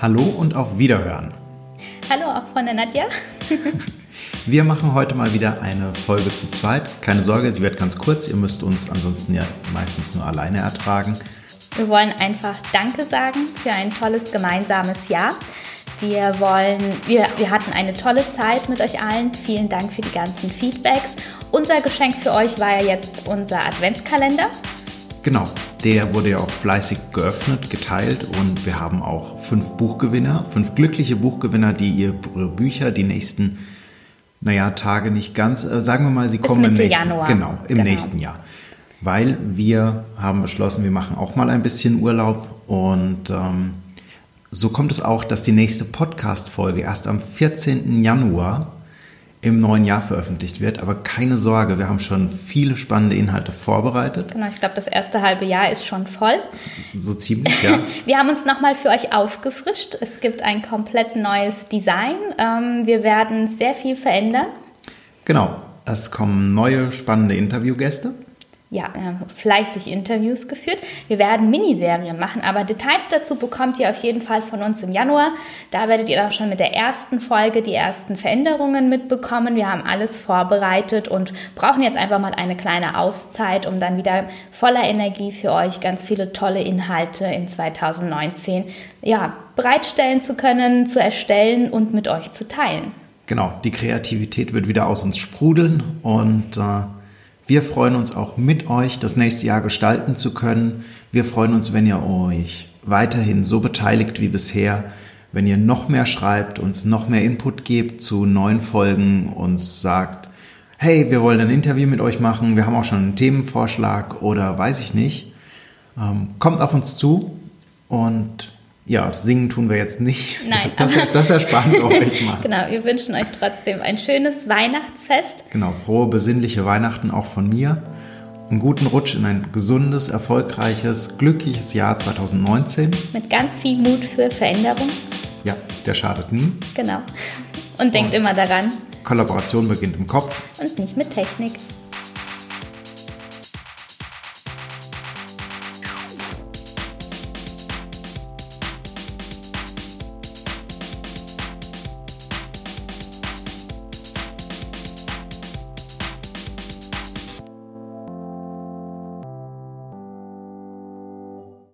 Hallo und auf Wiederhören. Hallo auch von der Nadja. Wir machen heute mal wieder eine Folge zu zweit. Keine Sorge, sie wird ganz kurz. Ihr müsst uns ansonsten ja meistens nur alleine ertragen. Wir wollen einfach Danke sagen für ein tolles gemeinsames Jahr. Wir wollen, wir, wir hatten eine tolle Zeit mit euch allen. Vielen Dank für die ganzen Feedbacks. Unser Geschenk für euch war ja jetzt unser Adventskalender. Genau, der wurde ja auch fleißig geöffnet, geteilt und wir haben auch fünf Buchgewinner, fünf glückliche Buchgewinner, die ihre Bücher die nächsten, naja, Tage nicht ganz, äh, sagen wir mal, sie kommen im nächsten, Januar. Genau, im Genau. nächsten Jahr. Weil wir haben beschlossen, wir machen auch mal ein bisschen Urlaub und ähm, so kommt es auch, dass die nächste Podcast-Folge erst am 14. Januar im neuen Jahr veröffentlicht wird. Aber keine Sorge, wir haben schon viele spannende Inhalte vorbereitet. Genau, ich glaube, das erste halbe Jahr ist schon voll. So ziemlich, ja. Wir haben uns nochmal für euch aufgefrischt. Es gibt ein komplett neues Design. Ähm, wir werden sehr viel verändern. genau. Es kommen neue spannende Interviewgäste. Ja, haben fleißig Interviews geführt. Wir werden Miniserien machen, aber Details dazu bekommt ihr auf jeden Fall von uns im Januar. Da werdet ihr dann schon mit der ersten Folge die ersten Veränderungen mitbekommen. Wir haben alles vorbereitet und brauchen jetzt einfach mal eine kleine Auszeit, um dann wieder voller Energie für euch ganz viele tolle Inhalte in 2019 ja, bereitstellen zu können, zu erstellen und mit euch zu teilen. Genau, die Kreativität wird wieder aus uns sprudeln und äh, wir freuen uns auch mit euch, das nächste Jahr gestalten zu können. Wir freuen uns, wenn ihr euch weiterhin so beteiligt wie bisher, wenn ihr noch mehr schreibt, uns noch mehr Input gebt zu neuen Folgen, uns sagt, hey, wir wollen ein Interview mit euch machen, wir haben auch schon einen Themenvorschlag oder weiß ich nicht. Ähm, kommt auf uns zu und ja, singen tun wir jetzt nicht. Nein. Das, das ersparen wir euch mal. Genau, wir wünschen euch trotzdem ein schönes Weihnachtsfest. Genau, frohe, besinnliche Weihnachten auch von mir. Einen guten Rutsch in ein gesundes, erfolgreiches, glückliches Jahr 2019. Mit ganz viel Mut für Veränderung. Ja, der schadet nie. Genau. Und denkt immer daran Kollaboration beginnt im Kopf. und nicht mit Technik.